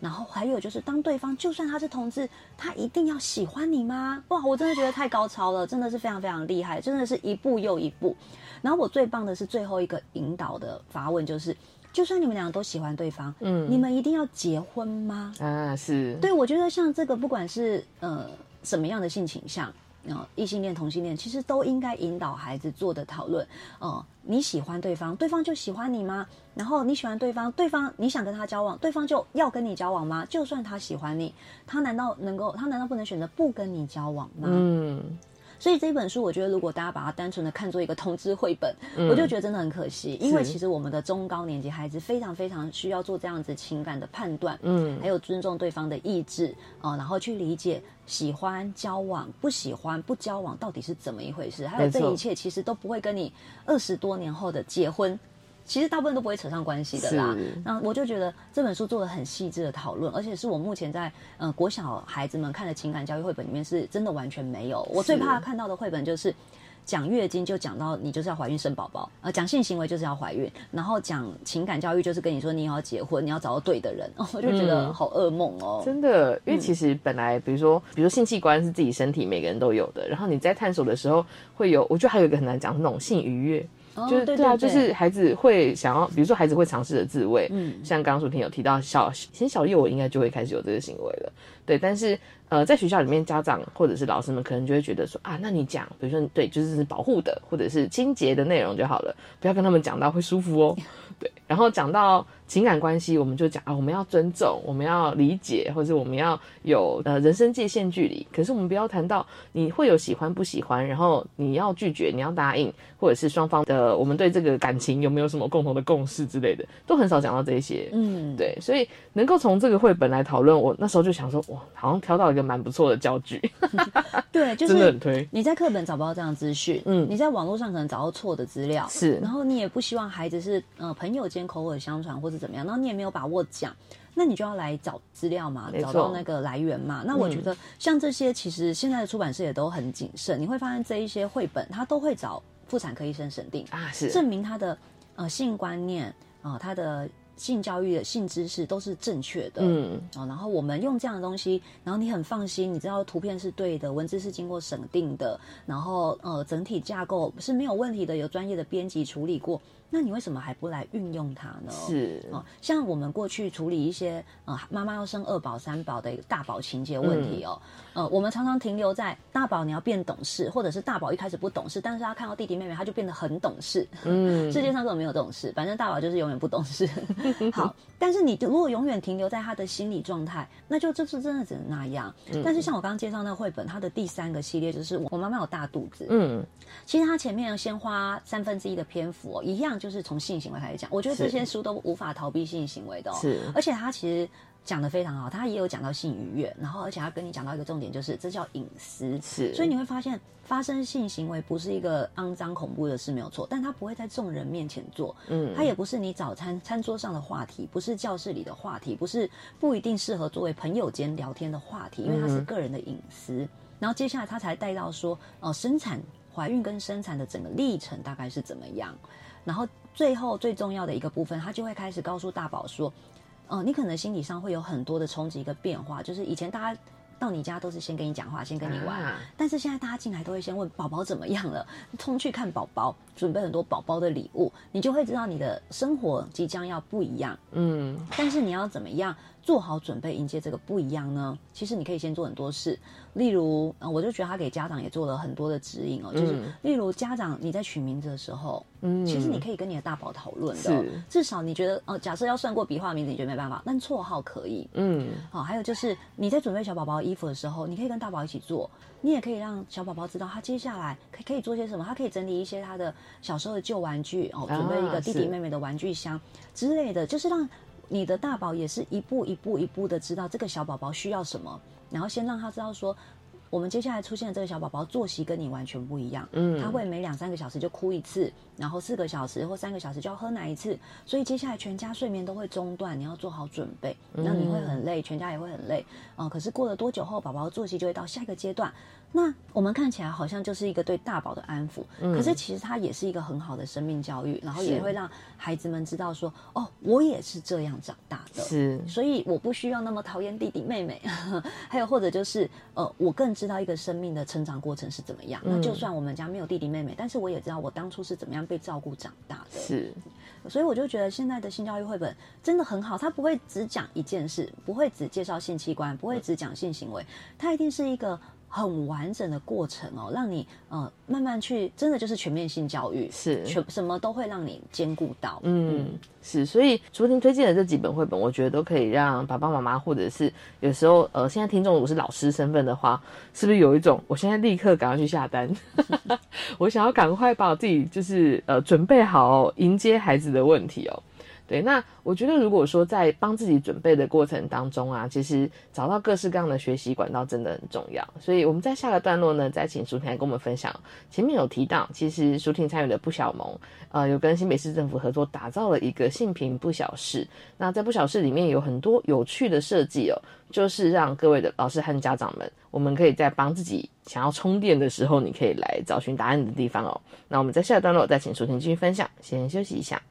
然后还有就是，当对方就算他是同志，他一定要喜欢你吗？哇，我真的觉得太高超了，真的是非常非常厉害，真的是一步又一步。然后我最棒的是最后一个引导的发问，就是就算你们两个都喜欢对方，嗯，你们一定要结婚吗？啊，是对，我觉得像这个，不管是呃什么样的性倾向。异性恋、同性恋其实都应该引导孩子做的讨论。呃，你喜欢对方，对方就喜欢你吗？然后你喜欢对方，对方你想跟他交往，对方就要跟你交往吗？就算他喜欢你，他难道能够，他难道不能选择不跟你交往吗？嗯。所以这本书，我觉得如果大家把它单纯的看作一个通知绘本，我就觉得真的很可惜。因为其实我们的中高年级孩子非常非常需要做这样子情感的判断，嗯，还有尊重对方的意志啊，然后去理解喜欢交往、不喜欢不交往到底是怎么一回事，还有这一切其实都不会跟你二十多年后的结婚。其实大部分都不会扯上关系的啦。那我就觉得这本书做了很细致的讨论，而且是我目前在呃国小孩子们看的情感教育绘本里面是真的完全没有。我最怕看到的绘本就是讲月经就讲到你就是要怀孕生宝宝，呃讲性行为就是要怀孕，然后讲情感教育就是跟你说你要结婚，你要找到对的人，我就觉得好噩梦哦。真的，因为其实本来比如说比如说性器官是自己身体每个人都有的，然后你在探索的时候会有，我觉得还有一个很难讲那种性愉悦。就是对啊，就是孩子会想要，比如说孩子会尝试着自慰，嗯，像刚刚苏婷有提到小，其实小幼我应该就会开始有这个行为了，对，但是呃，在学校里面，家长或者是老师们可能就会觉得说啊，那你讲，比如说对，就是保护的或者是清洁的内容就好了，不要跟他们讲到会舒服哦，对，然后讲到。情感关系，我们就讲啊，我们要尊重，我们要理解，或者我们要有呃人生界限距离。可是我们不要谈到你会有喜欢不喜欢，然后你要拒绝，你要答应，或者是双方的我们对这个感情有没有什么共同的共识之类的，都很少讲到这些。嗯，对，所以能够从这个绘本来讨论，我那时候就想说，哇，好像挑到一个蛮不错的教具。对，就是真的很推。你在课本找不到这样资讯，嗯，你在网络上可能找到错的资料，是，然后你也不希望孩子是呃朋友间口耳相传或者。怎么样？然后你也没有把握讲，那你就要来找资料嘛，找到那个来源嘛。那我觉得像这些，其实现在的出版社也都很谨慎。你会发现这一些绘本，他都会找妇产科医生审定啊，是证明他的呃性观念啊，他的性教育的性知识都是正确的。嗯，哦，然后我们用这样的东西，然后你很放心，你知道图片是对的，文字是经过审定的，然后呃整体架构是没有问题的，有专业的编辑处理过。那你为什么还不来运用它呢？是哦，像我们过去处理一些呃妈妈要生二宝三宝的一个大宝情节问题哦，呃，我们常常停留在大宝你要变懂事，或者是大宝一开始不懂事，但是他看到弟弟妹妹他就变得很懂事。嗯，世界上根本没有这种事，反正大宝就是永远不懂事。好，但是你如果永远停留在他的心理状态，那就这是真的只能那样。但是像我刚刚介绍那个绘本，它的第三个系列就是我妈妈有大肚子。嗯，其实它前面先花三分之一的篇幅哦，一样。就是从性行为开始讲，我觉得这些书都无法逃避性行为的。是，而且他其实讲的非常好，他也有讲到性愉悦，然后而且他跟你讲到一个重点，就是这叫隐私。是，所以你会发现发生性行为不是一个肮脏恐怖的事，没有错，但他不会在众人面前做。嗯，他也不是你早餐餐桌上的话题，不是教室里的话题，不是不一定适合作为朋友间聊天的话题，因为它是个人的隐私。然后接下来他才带到说，哦，生产、怀孕跟生产的整个历程大概是怎么样。然后最后最重要的一个部分，他就会开始告诉大宝说：“嗯，你可能心理上会有很多的冲击跟变化，就是以前大家到你家都是先跟你讲话，先跟你玩，但是现在大家进来都会先问宝宝怎么样了，冲去看宝宝，准备很多宝宝的礼物，你就会知道你的生活即将要不一样。嗯，但是你要怎么样做好准备迎接这个不一样呢？其实你可以先做很多事。”例如，我就觉得他给家长也做了很多的指引哦，就是例如家长你在取名字的时候，嗯，其实你可以跟你的大宝讨论的，至少你觉得哦，假设要算过笔画名字，你觉得没办法，但绰号可以，嗯，好，还有就是你在准备小宝宝衣服的时候，你可以跟大宝一起做，你也可以让小宝宝知道他接下来可可以做些什么，他可以整理一些他的小时候的旧玩具哦，准备一个弟弟妹妹的玩具箱之类的，就是让你的大宝也是一步一步一步的知道这个小宝宝需要什么。然后先让他知道说，我们接下来出现的这个小宝宝作息跟你完全不一样，嗯，他会每两三个小时就哭一次，然后四个小时或三个小时就要喝奶一次，所以接下来全家睡眠都会中断，你要做好准备，那你会很累，全家也会很累，嗯，可是过了多久后，宝宝作息就会到下一个阶段。那我们看起来好像就是一个对大宝的安抚，可是其实它也是一个很好的生命教育，然后也会让孩子们知道说，哦，我也是这样长大的，是，所以我不需要那么讨厌弟弟妹妹，还有或者就是呃，我更知道一个生命的成长过程是怎么样。那就算我们家没有弟弟妹妹，但是我也知道我当初是怎么样被照顾长大的，是。所以我就觉得现在的性教育绘本真的很好，它不会只讲一件事，不会只介绍性器官，不会只讲性行为，它一定是一个。很完整的过程哦，让你呃慢慢去，真的就是全面性教育，是全什么都会让你兼顾到。嗯，是，所以昨天推荐的这几本绘本，我觉得都可以让爸爸妈妈，或者是有时候呃，现在听众如果是老师身份的话，是不是有一种我现在立刻赶快去下单，我想要赶快把我自己就是呃准备好迎接孩子的问题哦。对，那我觉得如果说在帮自己准备的过程当中啊，其实找到各式各样的学习管道真的很重要。所以我们在下个段落呢，再请舒婷来跟我们分享。前面有提到，其实舒婷参与的不小盟，呃，有跟新北市政府合作打造了一个性平不小事。那在不小事里面有很多有趣的设计哦，就是让各位的老师和家长们，我们可以在帮自己想要充电的时候，你可以来找寻答案的地方哦。那我们在下个段落再请舒婷继续分享，先休息一下。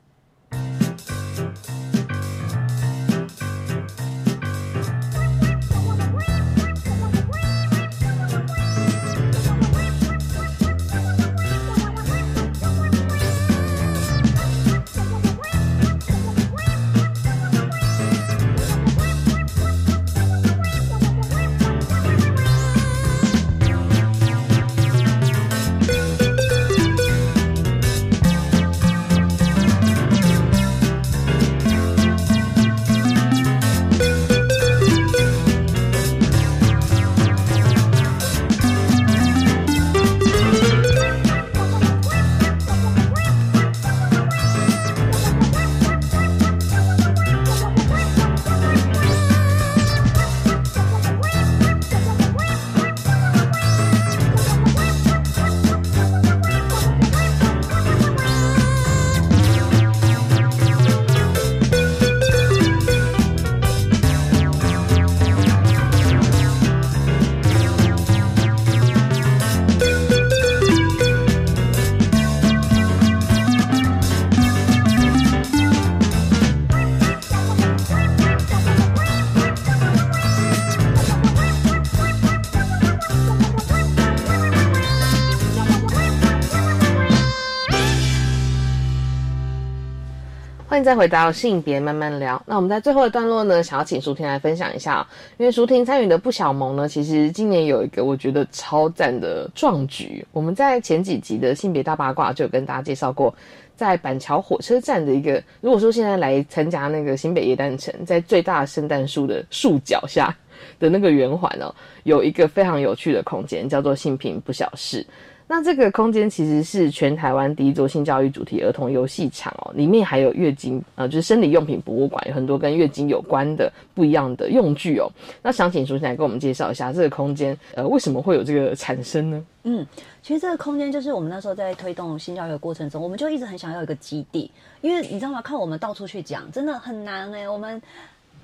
欢迎再回到性别慢慢聊。那我们在最后的段落呢，想要请舒婷来分享一下，因为舒婷参与的不小萌呢，其实今年有一个我觉得超赞的壮举。我们在前几集的性别大八卦就有跟大家介绍过，在板桥火车站的一个，如果说现在来参加那个新北夜诞城，在最大圣诞树的树脚下的那个圆环哦，有一个非常有趣的空间，叫做性平不小事。那这个空间其实是全台湾第一座性教育主题儿童游戏场哦，里面还有月经呃，就是生理用品博物馆，有很多跟月经有关的不一样的用具哦。那想请主持来跟我们介绍一下这个空间，呃，为什么会有这个产生呢？嗯，其实这个空间就是我们那时候在推动性教育的过程中，我们就一直很想要一个基地，因为你知道吗？靠我们到处去讲，真的很难哎，我们。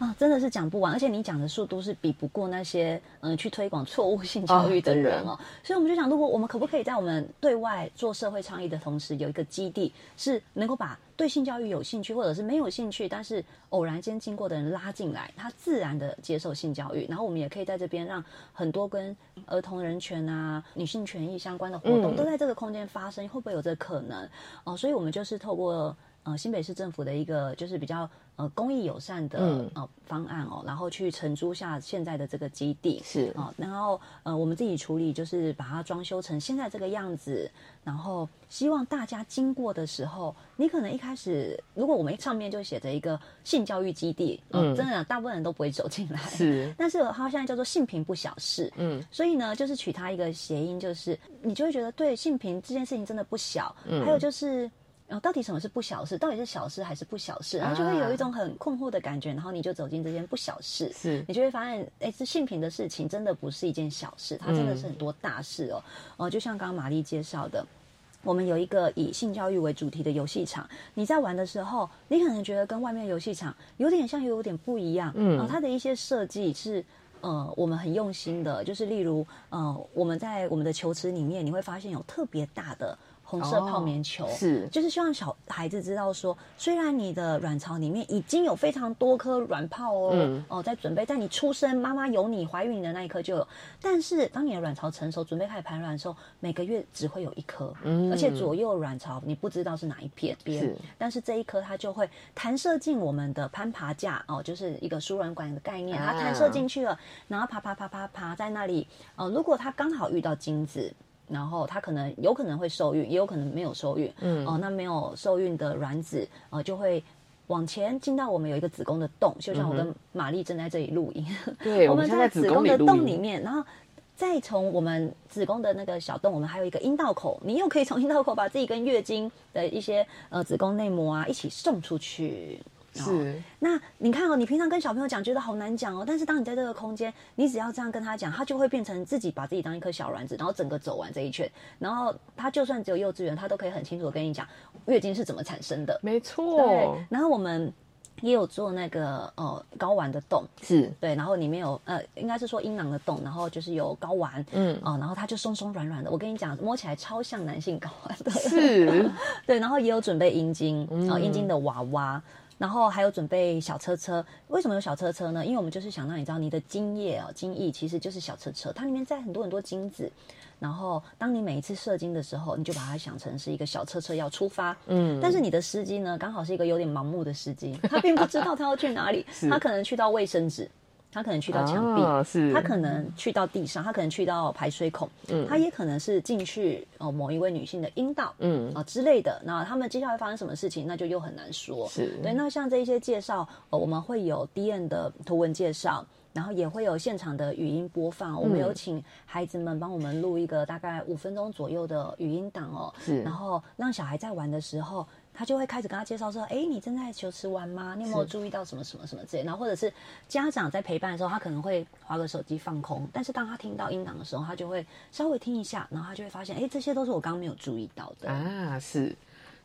啊，真的是讲不完，而且你讲的速度是比不过那些嗯去推广错误性教育的人哦。所以我们就想，如果我们可不可以在我们对外做社会倡议的同时，有一个基地，是能够把对性教育有兴趣或者是没有兴趣，但是偶然间经过的人拉进来，他自然的接受性教育。然后我们也可以在这边让很多跟儿童人权啊、女性权益相关的活动都在这个空间发生，会不会有这个可能？哦，所以我们就是透过。呃，新北市政府的一个就是比较呃公益友善的呃方案哦，然后去承租下现在的这个基地是。啊，然后呃我们自己处理，就是把它装修成现在这个样子，然后希望大家经过的时候，你可能一开始如果我们上面就写着一个性教育基地，嗯，真的大部分人都不会走进来，是，但是它现在叫做性平不小事，嗯，所以呢，就是取它一个谐音，就是你就会觉得对性平这件事情真的不小，嗯，还有就是。然后到底什么是不小事？到底是小事还是不小事？然后就会有一种很困惑的感觉，然后你就走进这件不小事，是你就会发现，哎，这性平的事情真的不是一件小事，它真的是很多大事哦。哦，就像刚刚玛丽介绍的。我们有一个以性教育为主题的游戏场，你在玩的时候，你可能觉得跟外面游戏场有点像，又有点不一样。嗯，它的一些设计是呃，我们很用心的，就是例如呃，我们在我们的球池里面，你会发现有特别大的。红色泡棉球是，就是希望小孩子知道说，虽然你的卵巢里面已经有非常多颗卵泡哦，哦，在准备在你出生，妈妈有你怀孕的那一刻就有，但是当你的卵巢成熟，准备开始排卵的时候，每个月只会有一颗，而且左右卵巢你不知道是哪一片边，但是这一颗它就会弹射进我们的攀爬架哦，就是一个输卵管的概念，它弹射进去了，然后爬爬爬爬爬在那里，呃，如果它刚好遇到精子。然后它可能有可能会受孕，也有可能没有受孕。嗯，哦，那没有受孕的卵子，呃，就会往前进到我们有一个子宫的洞，就像我跟玛丽正在这里录音。对，我们在子宫的洞里面，然后再从我们子宫的那个小洞，我们还有一个阴道口，你又可以从阴道口把自己跟月经的一些呃子宫内膜啊一起送出去。是，那你看哦，你平常跟小朋友讲，觉得好难讲哦。但是当你在这个空间，你只要这样跟他讲，他就会变成自己把自己当一颗小卵子，然后整个走完这一圈。然后他就算只有幼稚园，他都可以很清楚的跟你讲月经是怎么产生的。没错。对然后我们也有做那个呃睾丸的洞，是对。然后里面有呃，应该是说阴囊的洞，然后就是有睾丸，嗯哦，然后它就松松软软的。我跟你讲，摸起来超像男性睾丸的。是。对，然后也有准备阴茎，啊，阴茎的娃娃。然后还有准备小车车，为什么有小车车呢？因为我们就是想让你知道，你的精液哦，精液其实就是小车车，它里面载很多很多精子。然后当你每一次射精的时候，你就把它想成是一个小车车要出发。嗯。但是你的司机呢，刚好是一个有点盲目的司机，他并不知道他要去哪里，他可能去到卫生纸。他可能去到墙壁，他可能去到地上，他可能去到排水孔，嗯，他也可能是进去哦某一位女性的阴道，嗯啊之类的。那他们接下来发生什么事情，那就又很难说。是对。那像这一些介绍，呃我们会有 D N 的图文介绍，然后也会有现场的语音播放。我们有请孩子们帮我们录一个大概五分钟左右的语音档哦，是，然后让小孩在玩的时候。他就会开始跟他介绍说：“哎，你正在求池玩吗？你有没有注意到什么什么什么之类？然后或者是家长在陪伴的时候，他可能会划个手机放空。但是当他听到音档的时候，他就会稍微听一下，然后他就会发现，哎，这些都是我刚刚没有注意到的啊。是，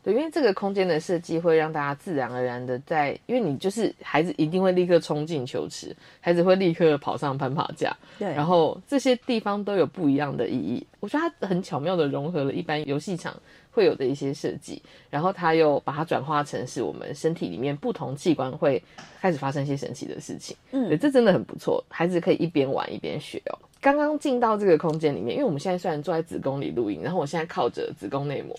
对，因为这个空间的设计会让大家自然而然的在，因为你就是孩子一定会立刻冲进球池，孩子会立刻跑上攀爬架，对，然后这些地方都有不一样的意义。我觉得它很巧妙的融合了一般游戏场。会有的一些设计，然后它又把它转化成是我们身体里面不同器官会开始发生一些神奇的事情。嗯，这真的很不错，孩子可以一边玩一边学哦。刚刚进到这个空间里面，因为我们现在虽然坐在子宫里录音，然后我现在靠着子宫内膜，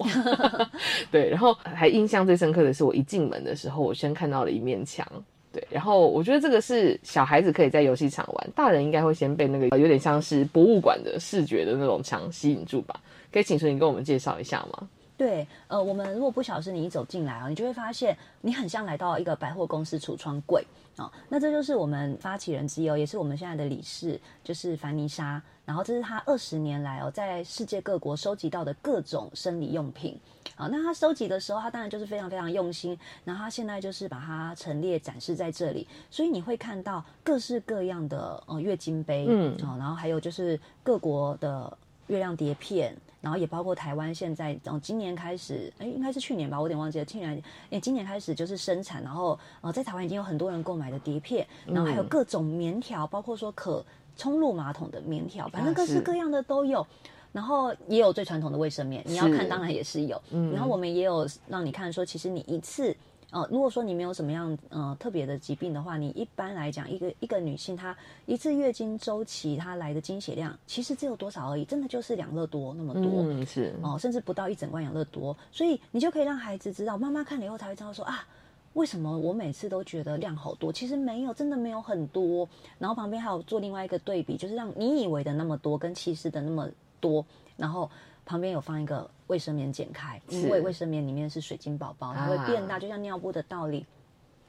对，然后还印象最深刻的是，我一进门的时候，我先看到了一面墙，对，然后我觉得这个是小孩子可以在游戏场玩，大人应该会先被那个有点像是博物馆的视觉的那种墙吸引住吧？可以请纯你跟我们介绍一下吗？对，呃，我们如果不小心，你一走进来啊，你就会发现你很像来到一个百货公司橱窗柜啊。那这就是我们发起人之一哦，也是我们现在的理事，就是凡妮莎。然后这是她二十年来哦，在世界各国收集到的各种生理用品啊。那她收集的时候，她当然就是非常非常用心。然后她现在就是把它陈列展示在这里，所以你会看到各式各样的呃月经杯，嗯，啊，然后还有就是各国的月亮碟片。然后也包括台湾现在，然后今年开始，哎，应该是去年吧，我有点忘记了。去年，哎，今年开始就是生产，然后呃，在台湾已经有很多人购买的碟片，然后还有各种棉条，包括说可冲入马桶的棉条，反正各式各样的都有。然后也有最传统的卫生棉，你要看当然也是有。然后我们也有让你看说，其实你一次。呃，如果说你没有什么样呃特别的疾病的话，你一般来讲，一个一个女性她一次月经周期她来的经血量其实只有多少而已，真的就是两乐多那么多，嗯是哦，甚至不到一整罐养乐多，所以你就可以让孩子知道，妈妈看了以后才会知道说啊，为什么我每次都觉得量好多，其实没有，真的没有很多。然后旁边还有做另外一个对比，就是让你以为的那么多跟其实的那么多，然后。旁边有放一个卫生棉，剪开，因为卫生棉里面是水晶宝宝，它会变大，就像尿布的道理。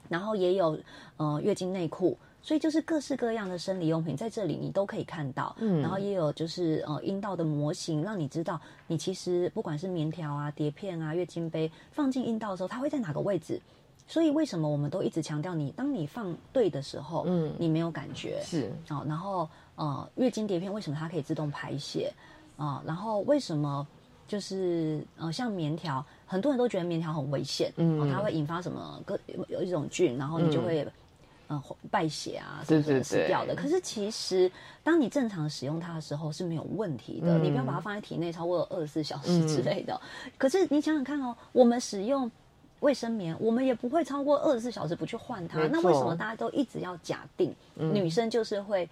然后也有呃月经内裤，所以就是各式各样的生理用品在这里你都可以看到，嗯。然后也有就是呃阴道的模型，让你知道你其实不管是棉条啊、碟片啊、月经杯放进阴道的时候，它会在哪个位置。所以为什么我们都一直强调你，当你放对的时候，嗯。你没有感觉，是。哦，然后呃，月经碟片为什么它可以自动排泄啊、然后为什么就是呃，像棉条，很多人都觉得棉条很危险，嗯哦它会引发什么各有有一种菌，然后你就会。呃，败血啊，什么什么对对对死掉的。可是其实，当你正常使用它的时候是没有问题的。嗯你不要把它放在体内超过二十四小时嗯之类的。可是你想想看哦，我们使用卫生棉，我们也不会超过二十四小时不去换它。那为什错么大家都一直要假定、嗯女生就是会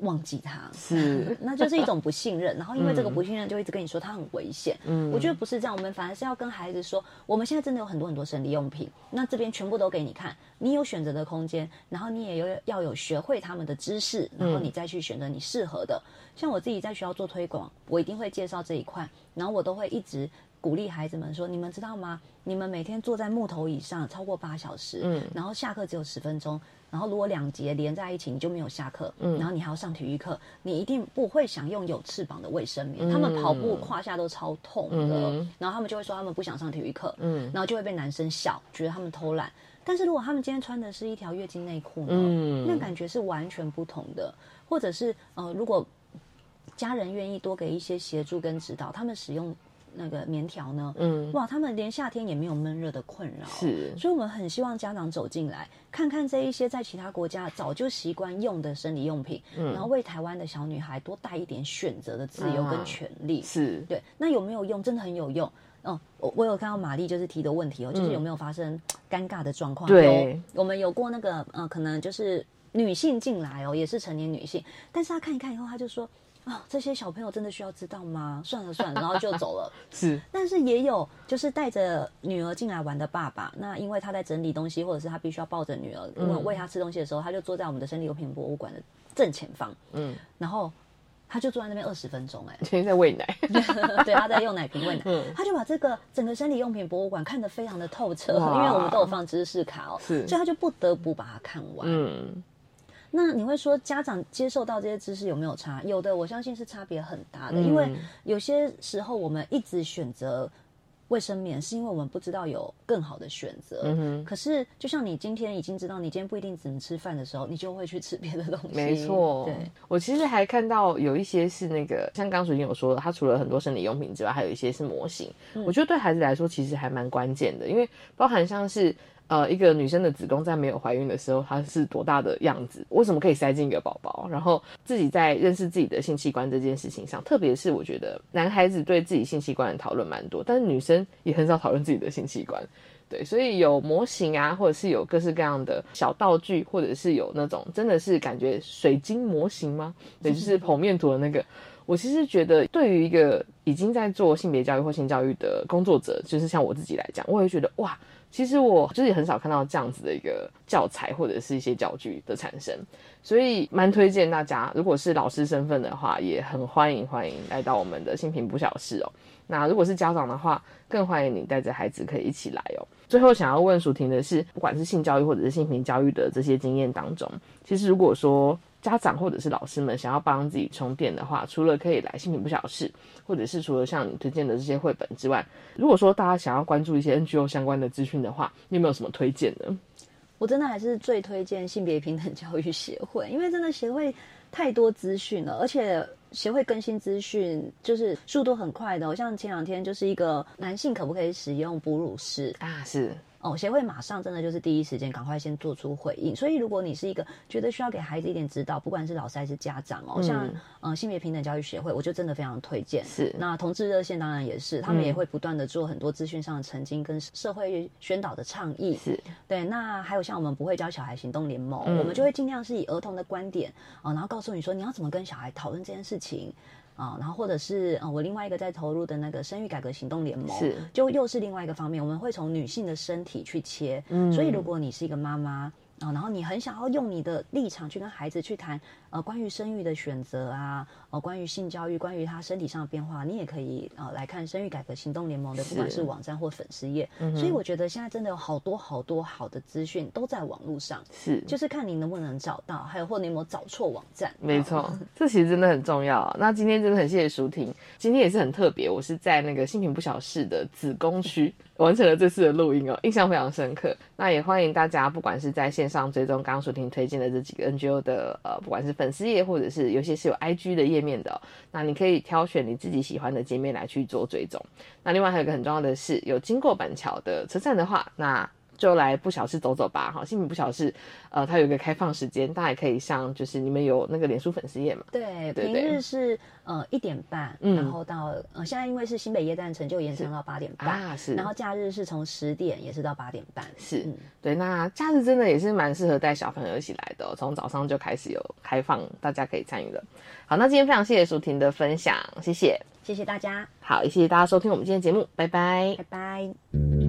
忘记他？是 那就是一种不信任。然后因为这个嗯不信任，就一直跟你说他很危险。嗯我觉得不是这样，我们反而是要跟孩子说，我们现在真的有很多很多生理用品，那这边全部都给你看，你有选择的空间，然后你也有要有学会他们的知识，然后嗯你再去选择你适合的。像我自己在学校做推广，我一定会介绍这一块，然后我都会一直鼓励孩子们说：你们知道吗？你们每天坐在木头椅上超过八小时，嗯然后下课只有十分钟，然后如果两节连在一起，你就没有下课，嗯然后你还要上体育课，你一定不会想用有翅膀的卫生棉。嗯他们跑步胯下都超痛的，嗯然后他们就会说他们不想上体育课，嗯然后就会被男生笑，觉得他们偷懒。但是如果他们今天穿的是一条月经内裤呢，嗯那感觉是完全不同的。或者是呃，如果家人愿意多给一些协助跟指导，他们使用那个棉条呢，嗯哇，他们连夏天也没有闷热的困扰。是所以我们很希望家长走进来，看看这一些在其他国家早就习惯用的生理用品，嗯然后为台湾的小女孩多带一点选择的自由跟啊权利。是对，那有没有用？真的很有用。哦，我我有看到玛丽就是提的问题哦，就是嗯有没有发生尴尬的状况？对有，我们有过那个呃，可能就是女性进来哦，也是成年女性，但是她看一看以后，她就说啊、这些小朋友真的需要知道吗？算了算了，然后就走了。是但是也有就是带着女儿进来玩的爸爸，那因为他在整理东西，或者是他必须要抱着女儿，因为嗯喂他吃东西的时候，他就坐在我们的生理用品博物馆的正前方，嗯，然后他就坐在那边二十分钟、哎，天天在喂奶，对，他在用奶瓶喂奶，嗯他就把这个整个生理用品博物馆看得非常的透彻，因为我们都有放知识卡哦，是所以他就不得不把它看完。嗯那你会说家长接受到这些知识有没有差？有的，我相信是差别很大的，嗯因为有些时候我们一直选择卫生棉，是因为我们不知道有更好的选择。嗯哼可是，就像你今天已经知道，你今天不一定只能吃饭的时候，你就会去吃别的东西。没错，对，我其实还看到有一些是那个，像刚刚已经有说的，它除了很多生理用品之外，还有一些是模型。嗯我觉得对孩子来说其实还蛮关键的，因为包含像是呃一个女生的子宫在没有怀孕的时候，它是多大的样子，为什么可以塞进一个宝宝，然后自己在认识自己的性器官这件事情上，特别是我觉得男孩子对自己性器官的讨论蛮多，但是女生也很少讨论自己的性器官。对，所以有模型啊，或者是有各式各样的小道具，或者是有那种真的是感觉水晶模型吗？对，就是剖面图的那个。我其实觉得，对于一个已经在做性别教育或性教育的工作者，就是像我自己来讲，我也觉得哇，其实我就是很少看到这样子的一个教材或者是一些教具的产生，所以蛮推荐大家，如果是老师身份的话，也很欢迎欢迎来到我们的性平不小事哦。那如果是家长的话，更欢迎你带着孩子可以一起来哦。最后想要问淑婷的是，不管是性教育或者是性平教育的这些经验当中，其实如果说家长或者是老师们想要帮自己充电的话，除了可以来性平不小事，或者是除了像你推荐的这些绘本之外，如果说大家想要关注一些 NGO 相关的资讯的话，你有没有什么推荐呢？我真的还是最推荐性别平等教育协会，因为真的协会太多资讯了，而且协会更新资讯就是速度很快的哦。像前两天就是一个男性可不可以使用哺乳室啊？是哦，协会马上真的就是第一时间赶快先做出回应。所以如果你是一个觉得需要给孩子一点指导，不管是老师还是家长哦，嗯像呃性别平等教育协会，我就真的非常推荐。是那同志热线当然也是，他们也嗯会不断的做很多资讯上的澄清跟社会宣导的倡议。是对，那还有像我们不会教小孩行动联盟，嗯我们就会尽量是以儿童的观点啊、呃然后告诉你说你要怎么跟小孩讨论这件事情。啊、然后或者是呃，我另外一个在投入的那个生育改革行动联盟，是就又是另外一个方面，我们会从女性的身体去切。嗯所以如果你是一个妈妈。啊，然后你很想要用你的立场去跟孩子去谈呃关于生育的选择啊，呃关于性教育，关于他身体上的变化，你也可以呃来看生育改革行动联盟的，不管是网站或粉丝页。所以我觉得现在真的有好多好多好的资讯都在网络上，是就是看你能不能找到，还有或你有没有找错网站。没错，这其实真的很重要。那今天真的很谢谢舒婷，今天也是很特别，我是在那个性平不小事的子宫区 完成了这次的录音哦，印象非常深刻。那也欢迎大家，不管是在线上追踪刚刚舒婷推荐的这几个 NGO 的呃，不管是粉丝页或者是有些是有 IG 的页面的、那你可以挑选你自己喜欢的界面来去做追踪。那另外还有一个很重要的是，有经过板桥的车站的话，那就来不小事走走吧，哈，新品不小事，呃，它有一个开放时间，大家也可以上，就是你们有那个脸书粉丝页嘛？对，对平日是呃一点半，嗯然后到呃现在因为是新北夜诞城就延长到八点半啊是然后假日是从十点也是到八点半，是嗯对，那假日真的也是蛮适合带小朋友一起来的、哦，从早上就开始有开放，大家可以参与了。好，那今天非常谢谢舒婷的分享，谢谢，谢谢大家，好，也谢谢大家收听我们今天的节目，拜拜，拜拜。